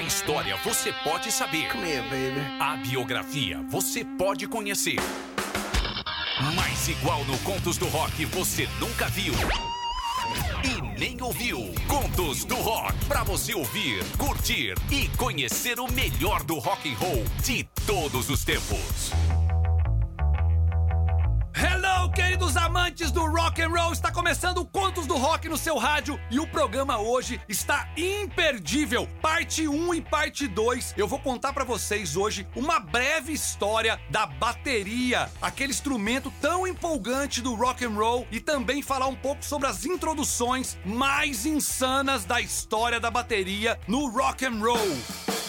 A história você pode saber. Come here, baby. A biografia você pode conhecer. Mas igual no Contos do Rock você nunca viu. E nem ouviu. Contos do Rock. Pra você ouvir, curtir e conhecer o melhor do rock and roll de todos os tempos. Queridos amantes do rock and roll! Está começando Contos do Rock no seu rádio e o programa hoje está imperdível. Parte 1 e parte 2. Eu vou contar para vocês hoje uma breve história da bateria, aquele instrumento tão empolgante do rock and roll e também falar um pouco sobre as introduções mais insanas da história da bateria no rock and roll.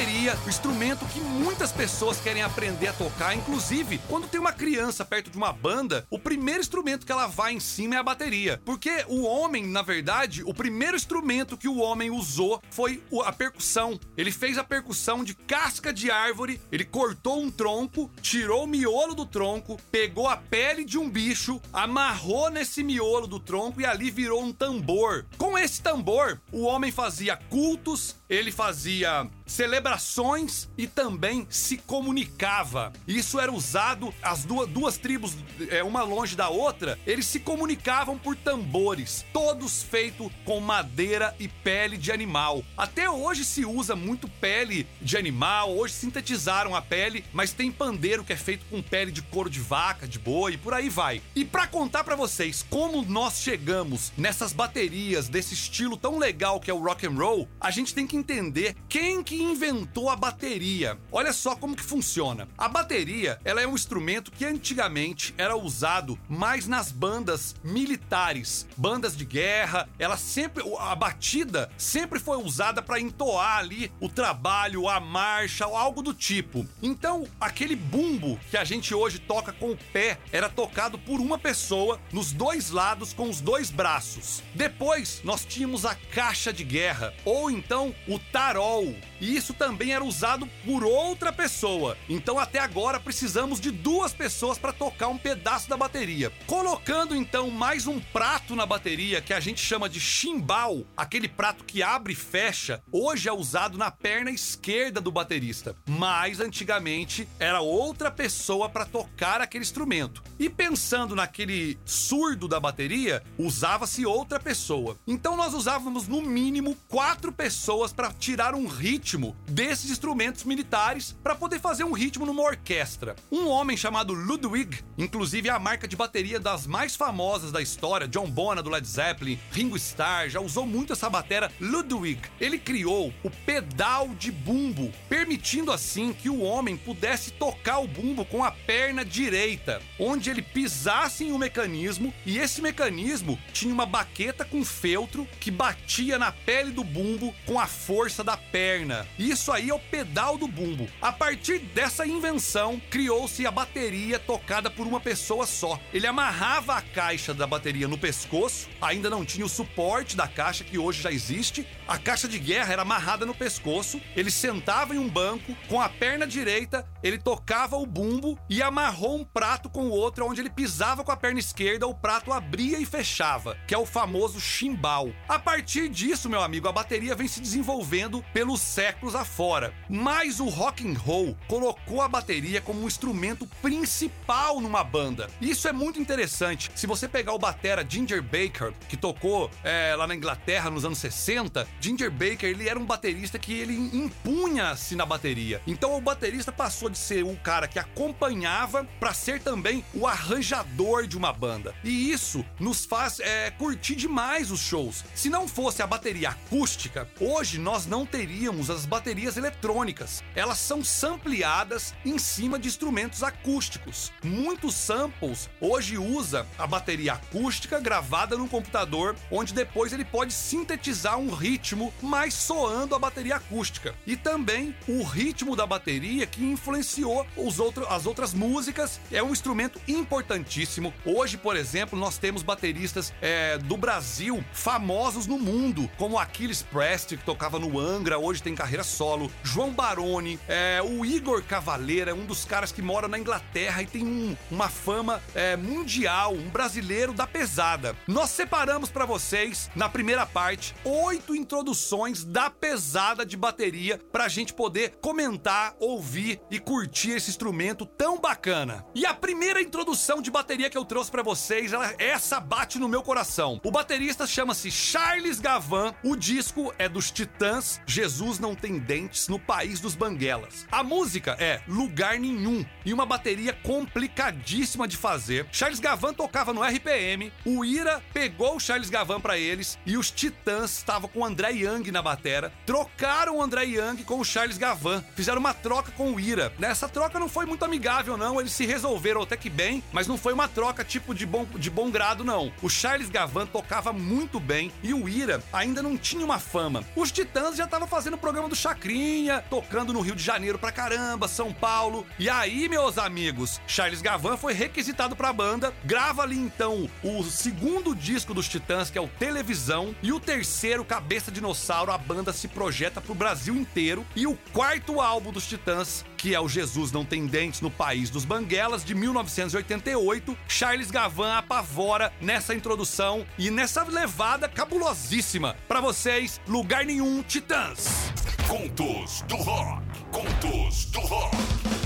Bateria, o instrumento que muitas pessoas querem aprender a tocar, inclusive quando tem uma criança perto de uma banda, o primeiro instrumento que ela vai em cima é a bateria. Porque o homem, na verdade, o primeiro instrumento que o homem usou foi a percussão. Ele fez a percussão de casca de árvore, ele cortou um tronco, tirou o miolo do tronco, pegou a pele de um bicho, amarrou nesse miolo do tronco e ali virou um tambor. Com esse tambor, o homem fazia cultos, ele fazia celebrações e também se comunicava. Isso era usado, as duas, duas tribos, é, uma longe da outra, eles se comunicavam por tambores, todos feitos com madeira e pele de animal. Até hoje se usa muito pele de animal, hoje sintetizaram a pele, mas tem pandeiro que é feito com pele de couro de vaca, de boi, por aí vai. E pra contar pra vocês como nós chegamos nessas baterias desse estilo tão legal que é o rock and roll, a gente tem que entender quem que inventou a bateria. Olha só como que funciona. A bateria, ela é um instrumento que antigamente era usado mais nas bandas militares, bandas de guerra. Ela sempre a batida sempre foi usada para entoar ali o trabalho, a marcha, algo do tipo. Então, aquele bumbo que a gente hoje toca com o pé era tocado por uma pessoa nos dois lados com os dois braços. Depois, nós tínhamos a caixa de guerra ou então o tarol. E isso também era usado por outra pessoa. Então até agora precisamos de duas pessoas para tocar um pedaço da bateria. Colocando então mais um prato na bateria que a gente chama de chimbal, aquele prato que abre e fecha, hoje é usado na perna esquerda do baterista, mas antigamente era outra pessoa para tocar aquele instrumento. E pensando naquele surdo da bateria, usava-se outra pessoa. Então nós usávamos no mínimo quatro pessoas para tirar um ritmo desses instrumentos militares para poder fazer um ritmo numa orquestra. Um homem chamado Ludwig, inclusive é a marca de bateria das mais famosas da história, John Bonham do Led Zeppelin, Ringo Starr, já usou muito essa batera. Ludwig, ele criou o pedal de bumbo, permitindo assim que o homem pudesse tocar o bumbo com a perna direita, onde ele pisasse em um mecanismo e esse mecanismo tinha uma baqueta com feltro que batia na pele do bumbo com a da perna. Isso aí é o pedal do bumbo. A partir dessa invenção, criou-se a bateria tocada por uma pessoa só. Ele amarrava a caixa da bateria no pescoço, ainda não tinha o suporte da caixa que hoje já existe. A caixa de guerra era amarrada no pescoço, ele sentava em um banco, com a perna direita, ele tocava o bumbo e amarrou um prato com o outro, onde ele pisava com a perna esquerda, o prato abria e fechava, que é o famoso chimbal. A partir disso, meu amigo, a bateria vem se desenvolvendo pelos séculos afora. Mas o rock and roll colocou a bateria como um instrumento principal numa banda. Isso é muito interessante. Se você pegar o batera Ginger Baker, que tocou é, lá na Inglaterra nos anos 60, Ginger Baker ele era um baterista que ele impunha-se na bateria. Então o baterista passou de ser o cara que acompanhava para ser também o arranjador de uma banda. E isso nos faz é, curtir demais os shows. Se não fosse a bateria acústica, hoje nós não teríamos as baterias eletrônicas. Elas são sampleadas em cima de instrumentos acústicos. Muitos samples hoje usa a bateria acústica gravada no computador, onde depois ele pode sintetizar um ritmo, mas soando a bateria acústica. E também o ritmo da bateria que influenciou os outro, as outras músicas é um instrumento importantíssimo. Hoje, por exemplo, nós temos bateristas é, do Brasil famosos no mundo, como Aquiles Prest, que tocava no Angra, hoje tem carreira solo, João Baroni, é, o Igor Cavaleira, um dos caras que mora na Inglaterra e tem um, uma fama é, mundial, um brasileiro da pesada. Nós separamos para vocês, na primeira parte, oito introduções da pesada de bateria pra gente poder comentar, ouvir e curtir esse instrumento tão bacana. E a primeira introdução de bateria que eu trouxe para vocês, ela, essa bate no meu coração. O baterista chama-se Charles Gavan, o disco é dos Titãs, Jesus não tem dentes no país dos banguelas. A música é Lugar Nenhum e uma bateria complicadíssima de fazer. Charles Gavan tocava no RPM, o Ira pegou o Charles Gavan para eles e os Titãs estavam com o André Young na batera, trocaram o André Young com o Charles Gavan, fizeram uma troca com o Ira. Nessa troca não foi muito amigável não, eles se resolveram até que bem, mas não foi uma troca tipo de bom, de bom grado não. O Charles Gavan tocava muito bem e o Ira ainda não tinha uma fama. Os Titãs já estavam fazendo o programa do Chacrinha, tocando no Rio de Janeiro pra caramba, São Paulo. E aí, meus amigos, Charles Gavan foi requisitado pra banda, grava ali então o segundo disco dos Titãs, que é o Televisão, e o terceiro, Cabeça Dinossauro, a banda se projeta pro Brasil inteiro. E o quarto álbum dos Titãs, que é o Jesus Não Tem Dentes no País dos Banguelas, de 1988, Charles Gavan apavora nessa introdução e nessa levada cabulosíssima. Para vocês, Lugar Nenhum Titãs. Contos do Rock. Contos do Rock.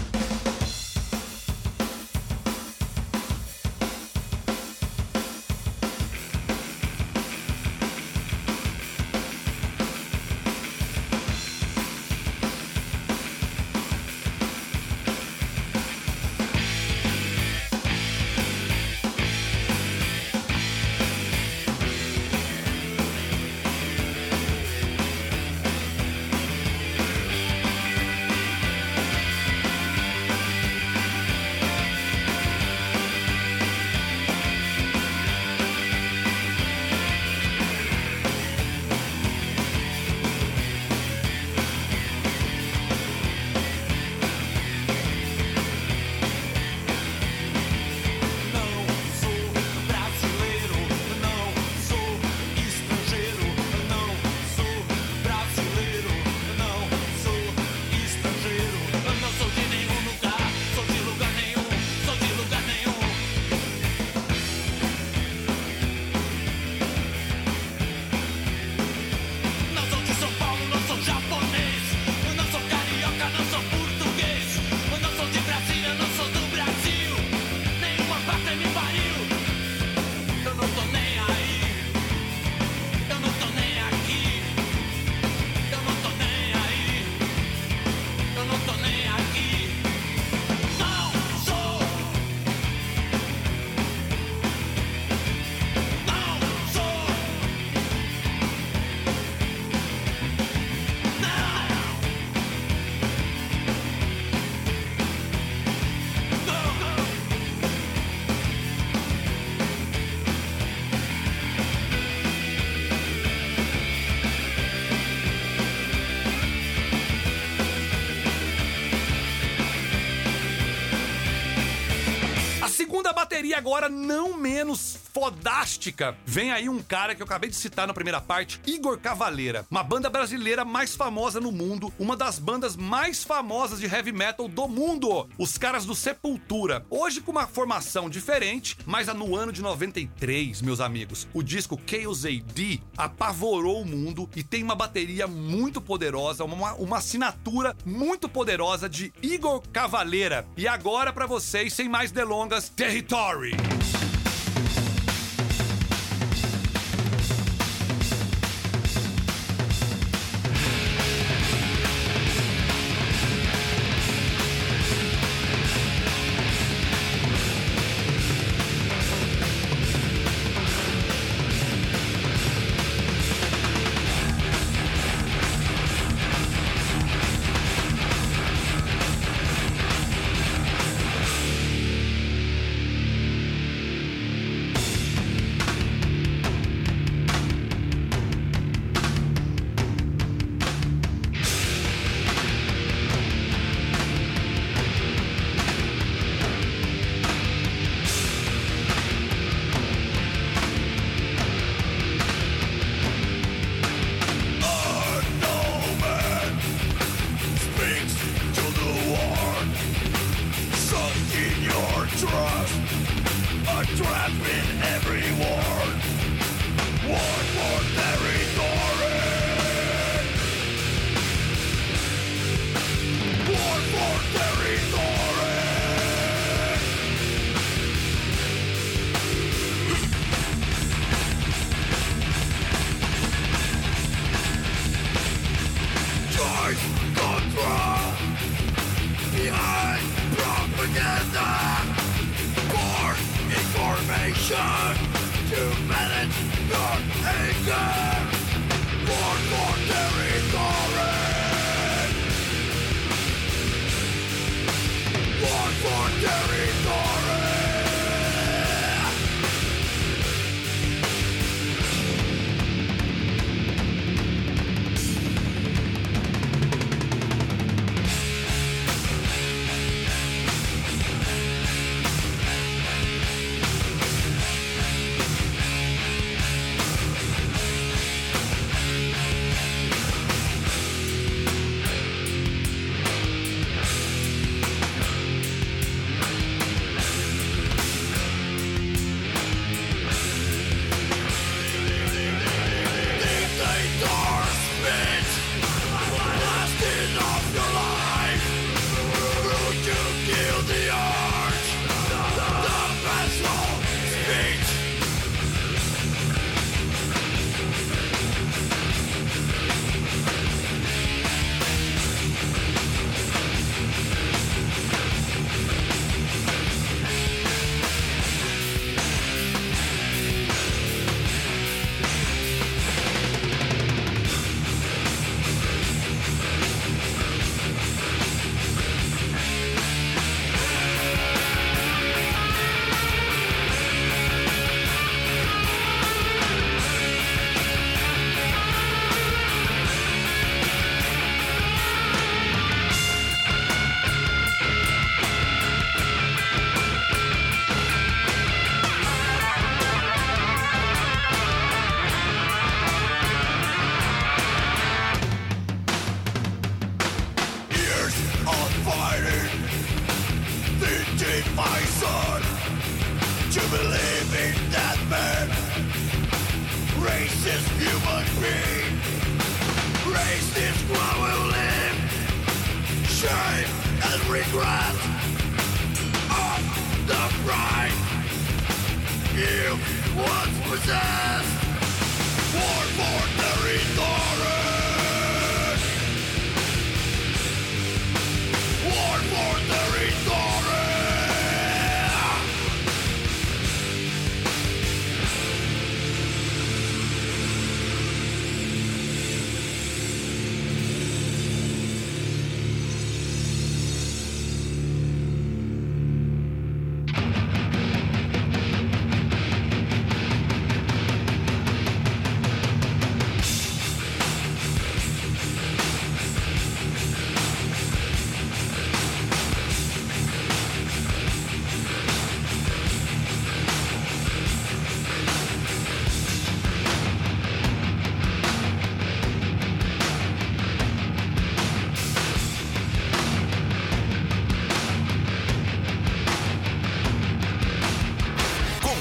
Bateria agora não menos fodástica. Vem aí um cara que eu acabei de citar na primeira parte, Igor Cavaleira, uma banda brasileira mais famosa no mundo, uma das bandas mais famosas de heavy metal do mundo, os caras do Sepultura. Hoje com uma formação diferente, mas no ano de 93, meus amigos, o disco Chaos AD apavorou o mundo e tem uma bateria muito poderosa, uma, uma assinatura muito poderosa de Igor Cavaleira. E agora para vocês, sem mais delongas, Territory.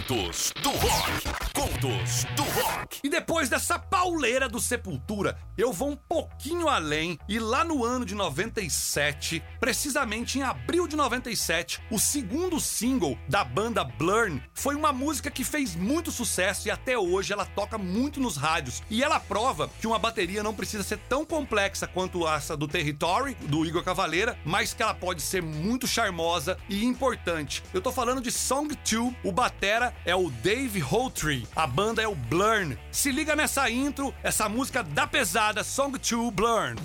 Contos do Rock. Contos do Rock. E depois dessa pauleira do Sepultura, eu vou um pouquinho além e lá no ano de 97, precisamente em abril de 97, o segundo single da banda Blurn foi uma música que fez muito sucesso e até hoje ela toca muito nos rádios. E ela prova que uma bateria não precisa ser tão complexa quanto essa do Territory, do Igor Cavaleira, mas que ela pode ser muito charmosa e importante. Eu tô falando de Song 2, o batera é o Dave Holtree, a banda é o Blurn. Se liga nessa intro, essa música da pesada Song 2 Blurn.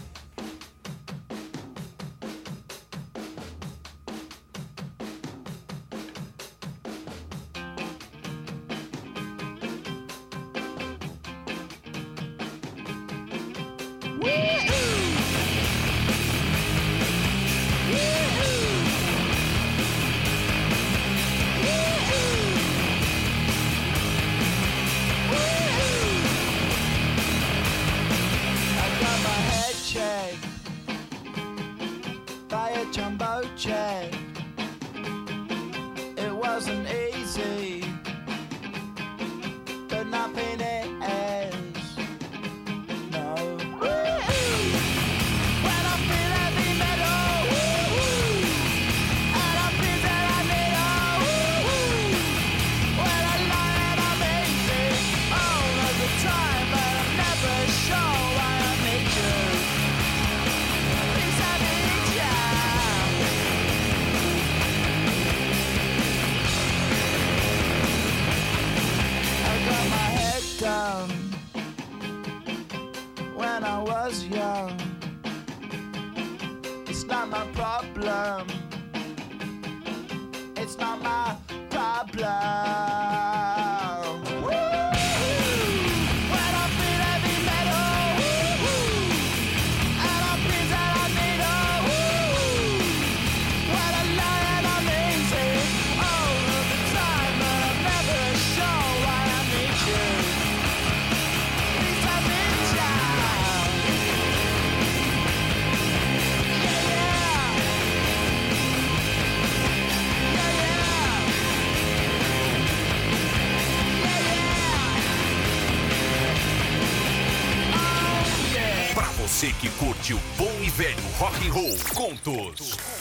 Rock and roll. Contos.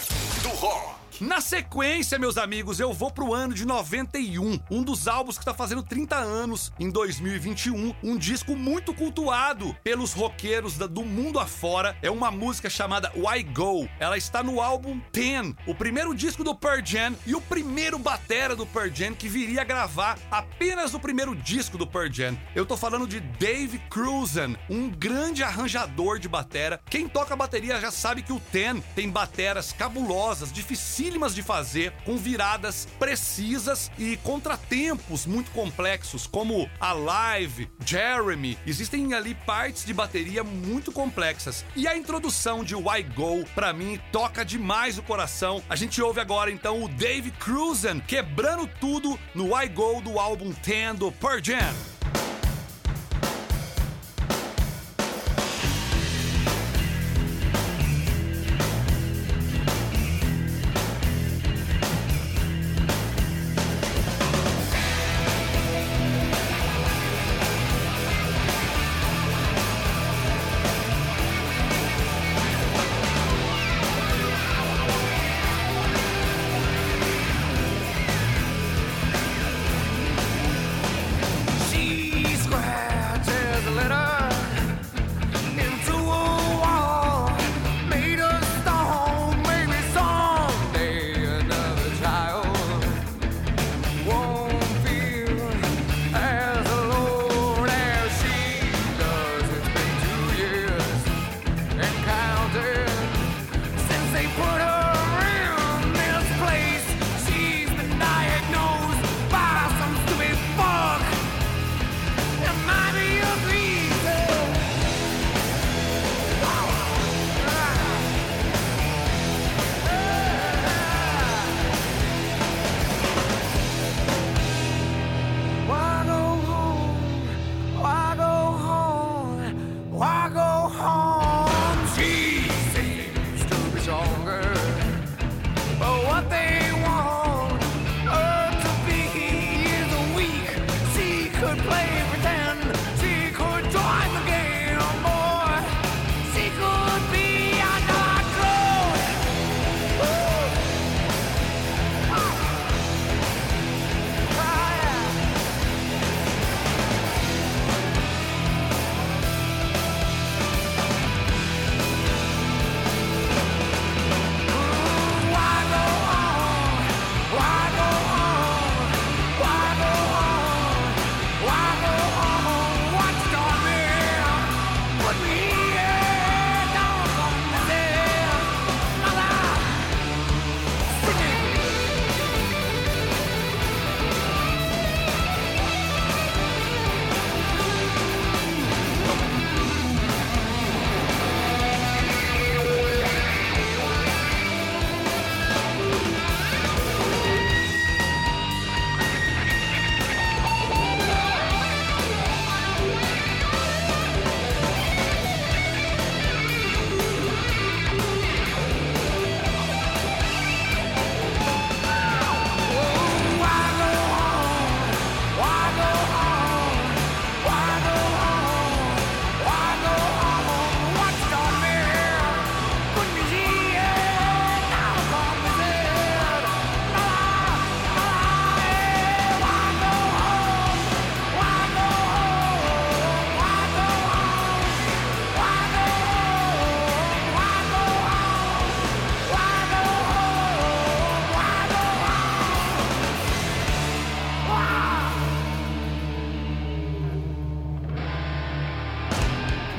Na sequência, meus amigos, eu vou pro ano de 91, um dos álbuns que tá fazendo 30 anos em 2021, um disco muito cultuado pelos roqueiros do mundo afora. É uma música chamada Why Go. Ela está no álbum 10, o primeiro disco do Pearl Jam e o primeiro batera do Pearl Jam que viria a gravar apenas o primeiro disco do Pearl Jam. Eu tô falando de Dave Cruzen, um grande arranjador de batera. Quem toca bateria já sabe que o 10 tem bateras cabulosas, dificílimas de fazer, com viradas precisas e contratempos muito complexos, como a Live, Jeremy. Existem ali partes de bateria muito complexas. E a introdução de Why Go, pra mim, toca demais o coração. A gente ouve agora então o Dave Cruzen quebrando tudo no Why Go do álbum 10 do Pearl Jam.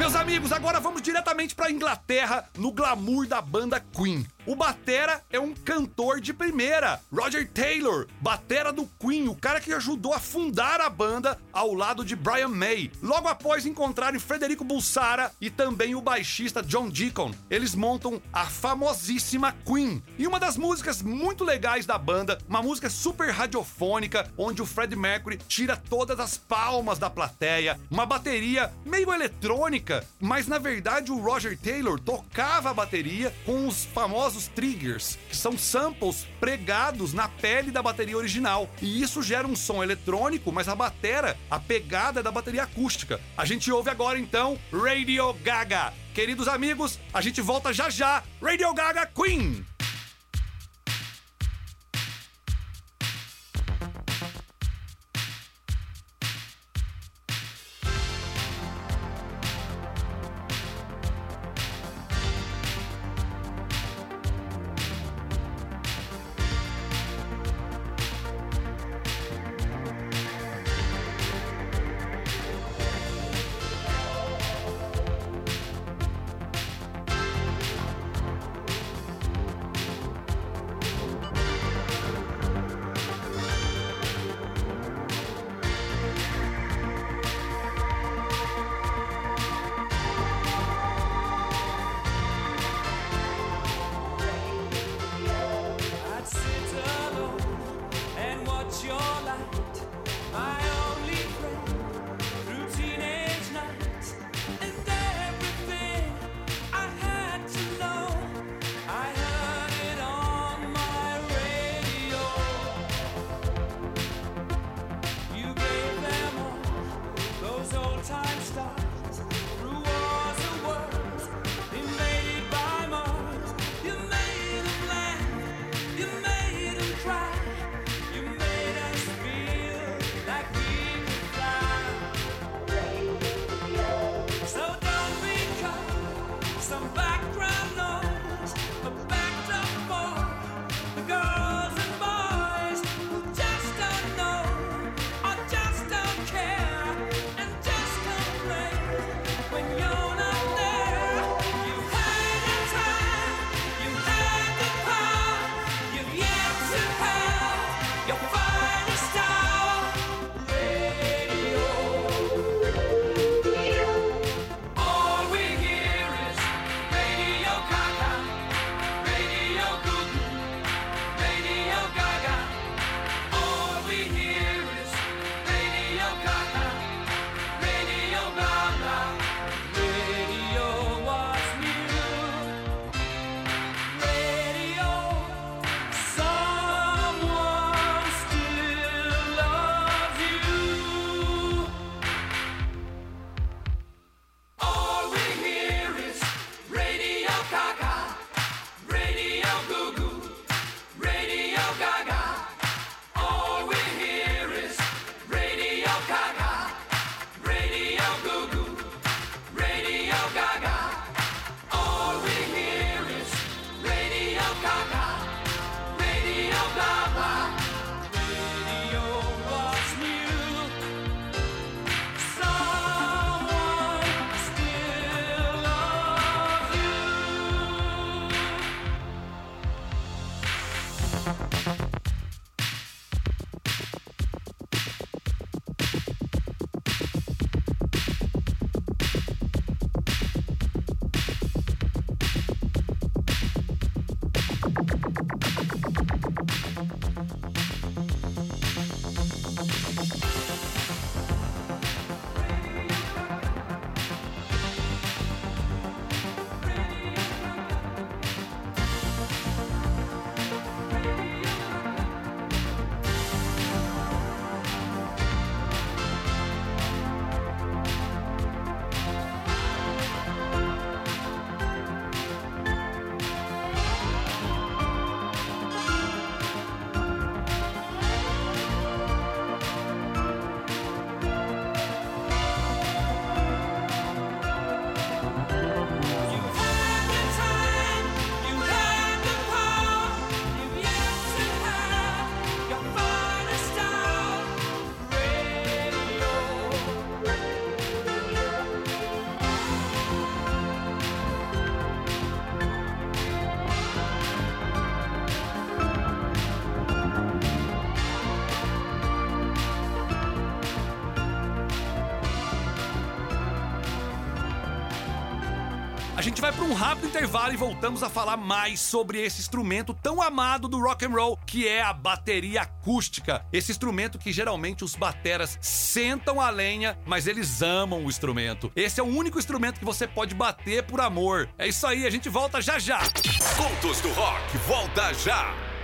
Meus amigos, agora vamos diretamente pra Inglaterra no glamour da banda Queen. O batera é um cantor de primeira, Roger Taylor, batera do Queen, o cara que ajudou a fundar a banda ao lado de Brian May. Logo após encontrarem Frederico Bulsara e também o baixista John Deacon, eles montam a famosíssima Queen. E uma das músicas muito legais da banda, uma música super radiofônica, onde o Fred Mercury tira todas as palmas da plateia, uma bateria meio eletrônica, mas na verdade o Roger Taylor tocava a bateria com os famosos triggers, que são samples pregados na pele da bateria original. E isso gera um som eletrônico, mas a batera, a pegada é da bateria acústica. A gente ouve agora então Radio Gaga. Queridos amigos, a gente volta já já. Radio Gaga Queen. A gente vai para um rápido intervalo e voltamos a falar mais sobre esse instrumento tão amado do rock and roll, que é a bateria acústica. Esse instrumento que geralmente os bateras sentam a lenha, mas eles amam o instrumento. Esse é o único instrumento que você pode bater por amor. É isso aí, a gente volta já já. Contos do Rock, volta já!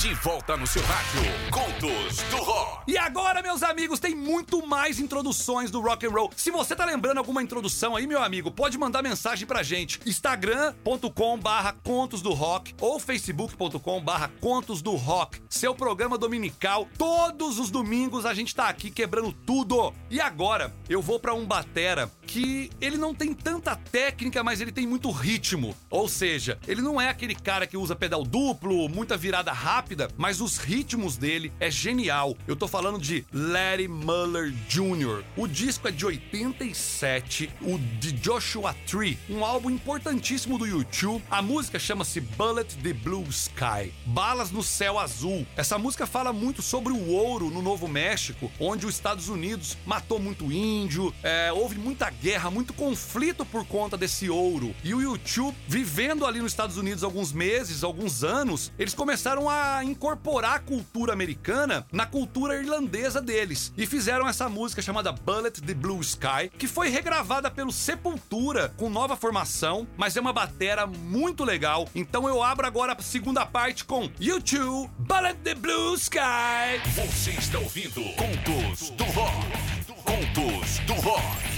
De volta no seu rádio, Contos do Rock. E agora, meus amigos, tem muito mais introduções do rock and roll. Se você tá lembrando alguma introdução aí, meu amigo, pode mandar mensagem pra gente. instagram.com barra contos do rock ou facebook.com barra contos do rock. Seu programa dominical, todos os domingos a gente tá aqui quebrando tudo. E agora, eu vou pra um batera que ele não tem tanta técnica, mas ele tem muito ritmo. Ou seja, ele não é aquele cara que usa pedal duplo, muita virada rápida, mas os ritmos dele é genial. Eu tô falando de Larry Muller Jr. O disco é de 87, o de Joshua Tree, um álbum importantíssimo do YouTube. A música chama-se Bullet the Blue Sky, Balas no Céu Azul. Essa música fala muito sobre o ouro no Novo México, onde os Estados Unidos matou muito índio, é, houve muita guerra, muito conflito por conta desse ouro. E o YouTube, vivendo ali nos Estados Unidos alguns meses, alguns anos, eles começaram a incorporar a cultura americana na cultura irlandesa deles e fizeram essa música chamada Bullet the Blue Sky, que foi regravada pelo Sepultura com nova formação, mas é uma batera muito legal. Então eu abro agora a segunda parte com YouTube Bullet the Blue Sky. Você está ouvindo Contos do Rock. Contos do Rock.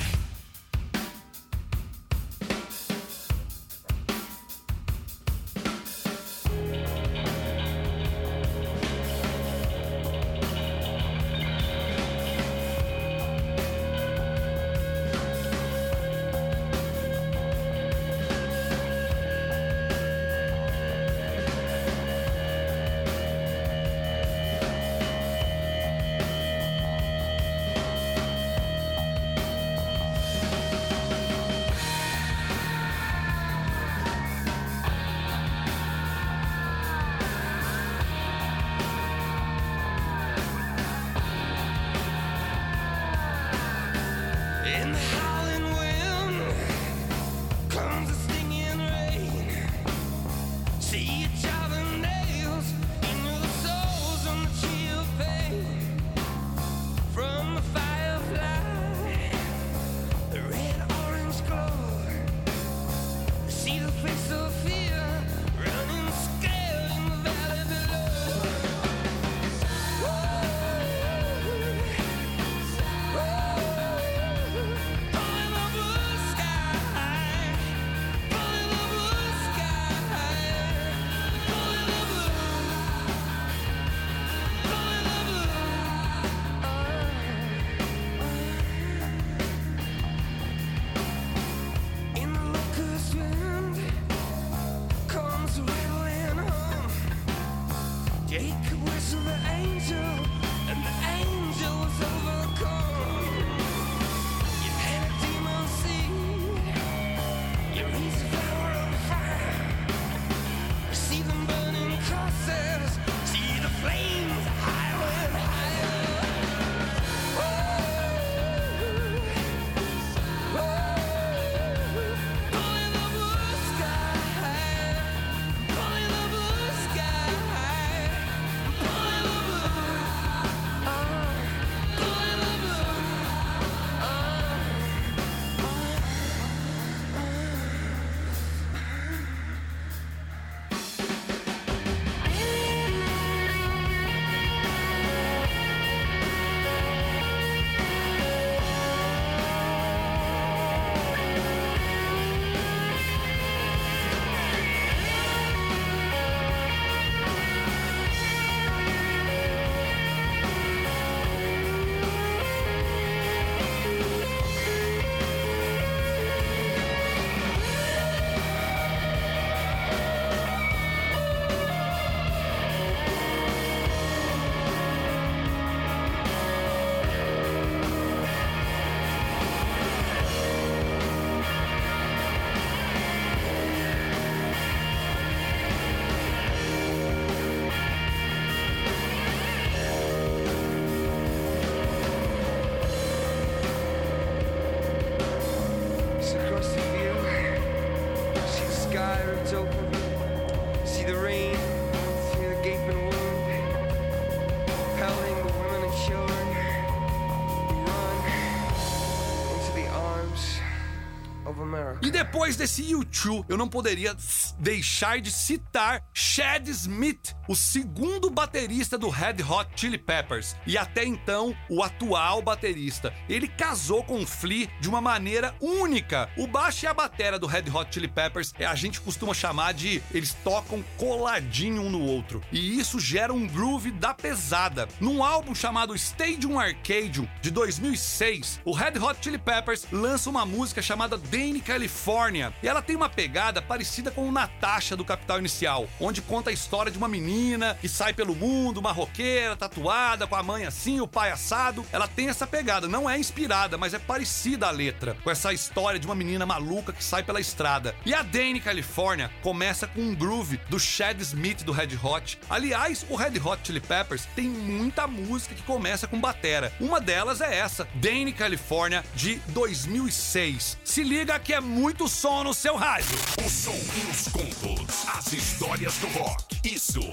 E depois desse U2, eu não poderia deixar de citar Chad Smith, o segundo baterista do Red Hot Chili Peppers e até então o atual baterista. Ele casou com o Flea de uma maneira única. O baixo e a batera do Red Hot Chili Peppers é a gente costuma chamar de eles tocam coladinho um no outro e isso gera um groove da pesada. Num álbum chamado Stadium Arcadium de 2006, o Red Hot Chili Peppers lança uma música chamada Dane California e ela tem uma pegada parecida com o Natasha do Capital Inicial, onde conta a história de uma menina que sai pelo mundo, uma roqueira, tatuada, com a mãe assim, o pai assado. Ela tem essa pegada, não é inspirada, mas é parecida a letra, com essa história de uma menina maluca que sai pela estrada. E a Dane California começa com um groove do Chad Smith do Red Hot. Aliás, o Red Hot Chili Peppers tem muita música que começa com batera. Uma delas é essa, Dane California de 2006. Se liga que é muito som no seu rádio. O som e os contos, as histórias do rock. Isso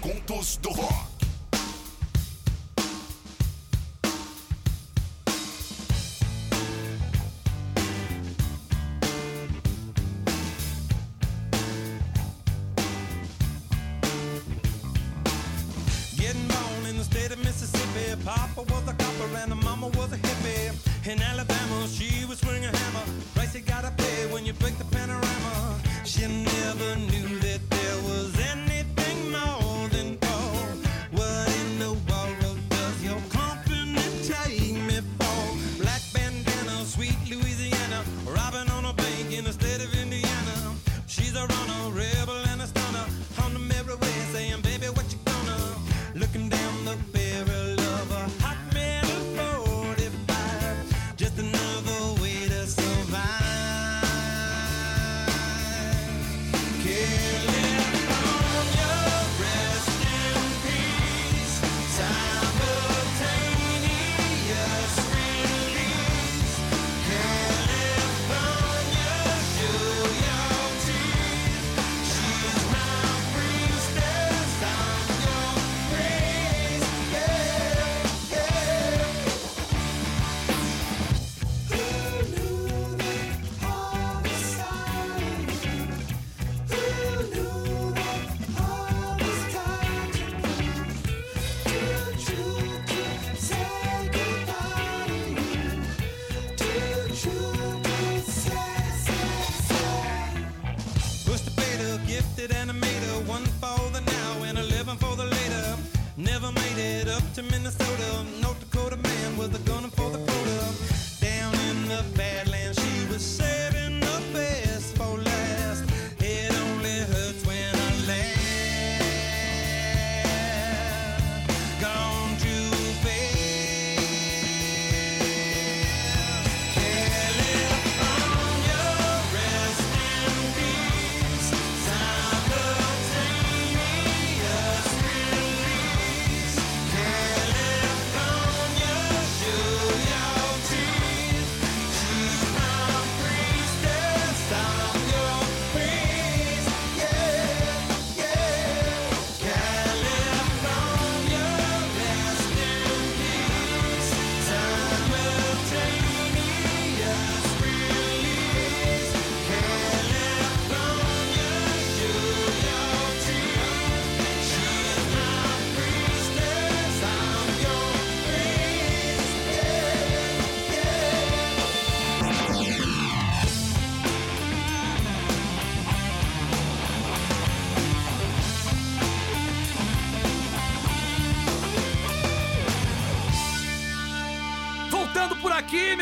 Contos do Rock.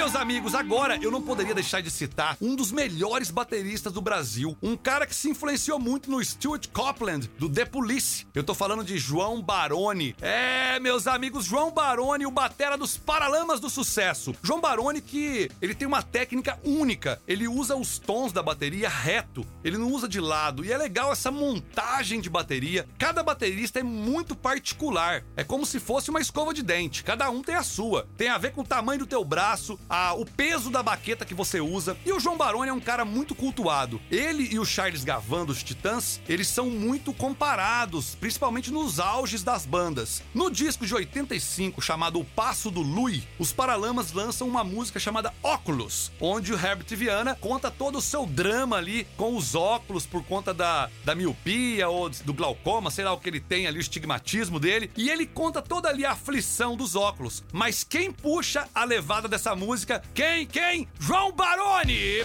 Meus amigos, agora eu não poderia deixar de citar um dos melhores bateristas do Brasil, um cara que se influenciou muito no Stuart Copeland, do The Police. Eu tô falando de João Baroni. É, meus amigos, João Baroni, o batera dos Paralamas do Sucesso. João Baroni que ele tem uma técnica única, ele usa os tons da bateria reto, ele não usa de lado, e é legal essa montagem de bateria. Cada baterista é muito particular, é como se fosse uma escova de dente, cada um tem a sua. Tem a ver com o tamanho do teu braço, a, o peso da baqueta que você usa. E o João Baroni é um cara muito cultuado. Ele e o Charles Gavan dos Titãs, eles são muito comparados, principalmente nos auges das bandas. No disco de 85, chamado O Passo do Lui, os Paralamas lançam uma música chamada Óculos, onde o Herbert Viana conta todo o seu drama ali com os óculos por conta da, da miopia ou do glaucoma, sei lá o que ele tem ali, o estigmatismo dele. E ele conta toda ali a aflição dos óculos. Mas quem puxa a levada dessa música? Quem? Quem? João Baroni!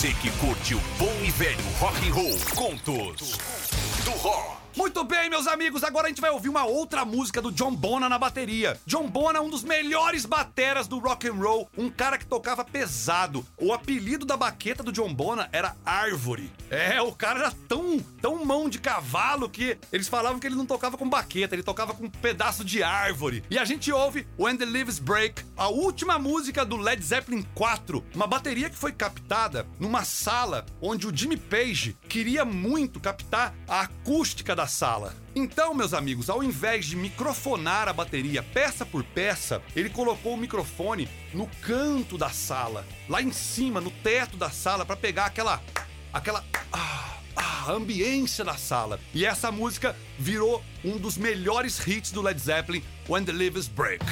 Você que curte o bom e velho rock and roll, contos bem, meus amigos, agora a gente vai ouvir uma outra música do John Bonham na bateria. John Bonham é um dos melhores bateras do rock and roll, um cara que tocava pesado. O apelido da baqueta do John Bonham era Árvore. É, o cara era tão, tão mão de cavalo que eles falavam que ele não tocava com baqueta, ele tocava com um pedaço de árvore. E a gente ouve When the Leaves Break, a última música do Led Zeppelin 4, uma bateria que foi captada numa sala onde o Jimmy Page queria muito captar a acústica da sala. Então, meus amigos, ao invés de microfonar a bateria peça por peça, ele colocou o microfone no canto da sala, lá em cima, no teto da sala, para pegar aquela aquela ah, ah, a ambiência da sala. E essa música virou um dos melhores hits do Led Zeppelin, When the Leaves Break.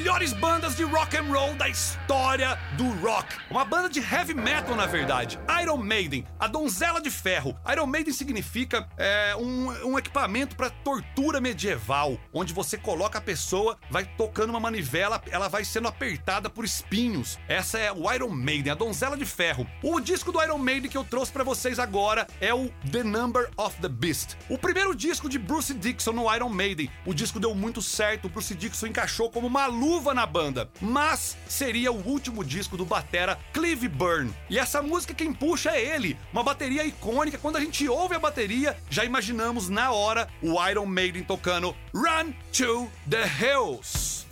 Melhores bandas de rock and roll da história do rock. Uma banda de heavy metal, na verdade. Iron Maiden, a donzela de ferro. Iron Maiden significa é, um, um equipamento para tortura medieval, onde você coloca a pessoa, vai tocando uma manivela, ela vai sendo apertada por espinhos. Essa é o Iron Maiden, a donzela de ferro. O disco do Iron Maiden que eu trouxe para vocês agora é o The Number of the Beast. O primeiro disco de Bruce Dixon no Iron Maiden. O disco deu muito certo, o Bruce Dixon encaixou como uma luva na banda, mas seria o último disco do batera Clive Byrne. E essa música quem puxa é ele, uma bateria icônica. Quando a gente ouve a bateria, já imaginamos na hora o Iron Maiden tocando Run to the Hills.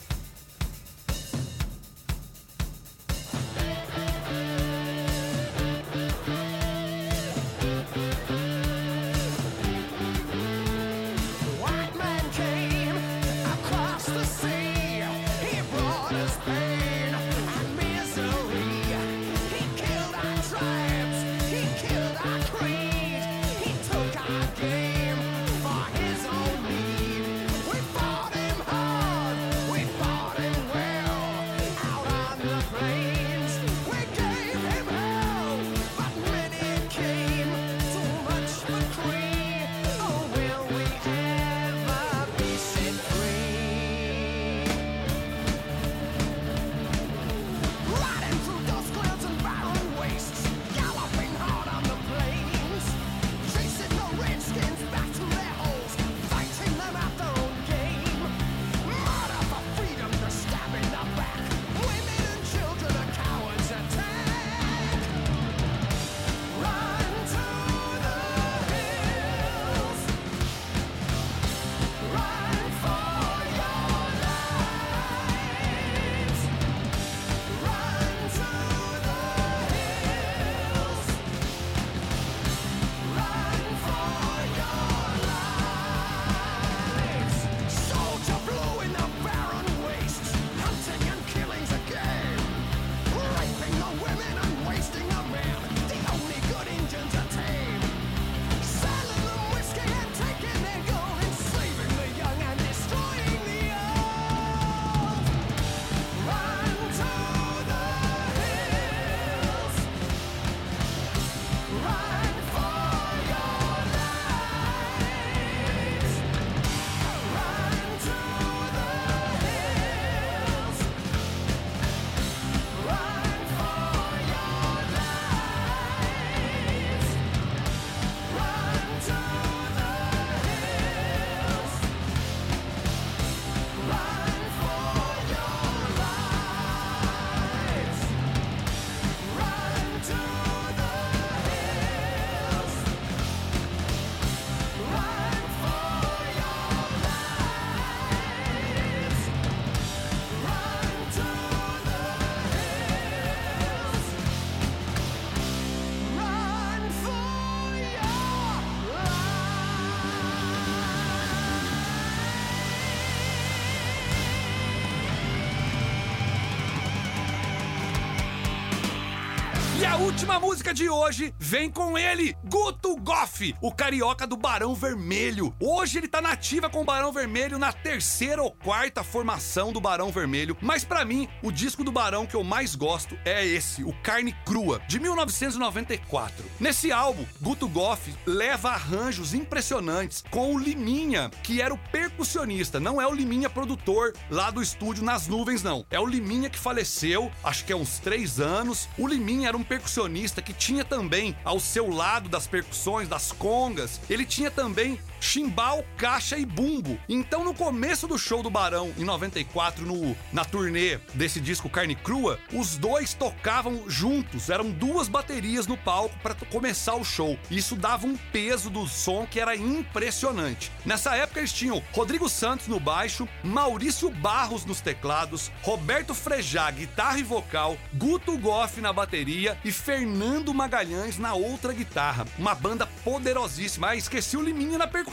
E a última música de hoje vem com ele, Guto Goff, o carioca do Barão Vermelho. Hoje ele tá nativa com o Barão Vermelho na terceira ou quarta formação do Barão Vermelho, mas pra mim, o disco do Barão que eu mais gosto é esse, o Carne Crua, de 1994. Nesse álbum, Guto Goff leva arranjos impressionantes com o Liminha, que era o percussionista, não é o Liminha produtor lá do estúdio nas nuvens, não. É o Liminha que faleceu, acho que há uns três anos. O Liminha era um percussionista que tinha também ao seu lado das percussões, das congas, ele tinha também chimbal, caixa e bumbo. Então, no começo do show do Barão, em 94, no, na turnê desse disco Carne Crua, os dois tocavam juntos, eram duas baterias no palco para começar o show. Isso dava um peso do som que era impressionante. Nessa época, eles tinham Rodrigo Santos no baixo, Maurício Barros nos teclados, Roberto Frejá, guitarra e vocal, Guto Goff na bateria e Fernando Magalhães na outra guitarra. uma banda poderosíssima. Ah, esqueci o Liminha na percussão.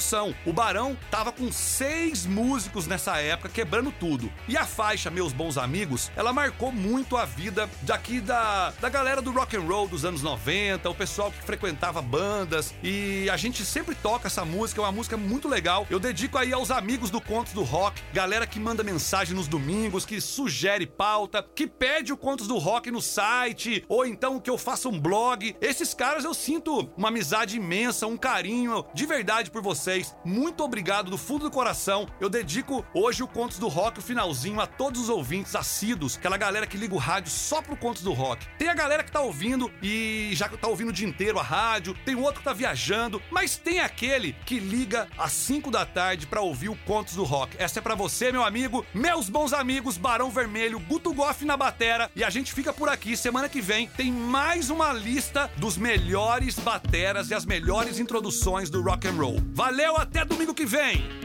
O Barão tava com seis músicos nessa época, quebrando tudo. E a faixa, meus bons amigos, ela marcou muito a vida daqui da, da galera do rock and roll dos anos 90, o pessoal que frequentava bandas. E a gente sempre toca essa música, é uma música muito legal. Eu dedico aí aos amigos do Contos do Rock, galera que manda mensagem nos domingos, que sugere pauta, que pede o Contos do Rock no site, ou então que eu faça um blog. Esses caras eu sinto uma amizade imensa, um carinho de verdade por vocês. Muito obrigado do fundo do coração. Eu dedico hoje o Contos do Rock, o finalzinho, a todos os ouvintes assíduos, aquela galera que liga o rádio só pro Contos do Rock. Tem a galera que tá ouvindo e já tá ouvindo o dia inteiro a rádio, tem outro que tá viajando, mas tem aquele que liga às 5 da tarde para ouvir o Contos do Rock. Essa é para você, meu amigo, meus bons amigos, Barão Vermelho, Guto Goff na batera e a gente fica por aqui. Semana que vem tem mais uma lista dos melhores bateras e as melhores introduções do rock and roll. Valeu, até domingo que vem.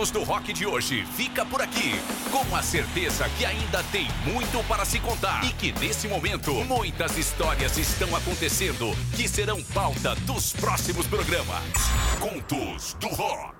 Contos do Rock de hoje fica por aqui, com a certeza que ainda tem muito para se contar e que nesse momento muitas histórias estão acontecendo que serão pauta dos próximos programas. Contos do Rock.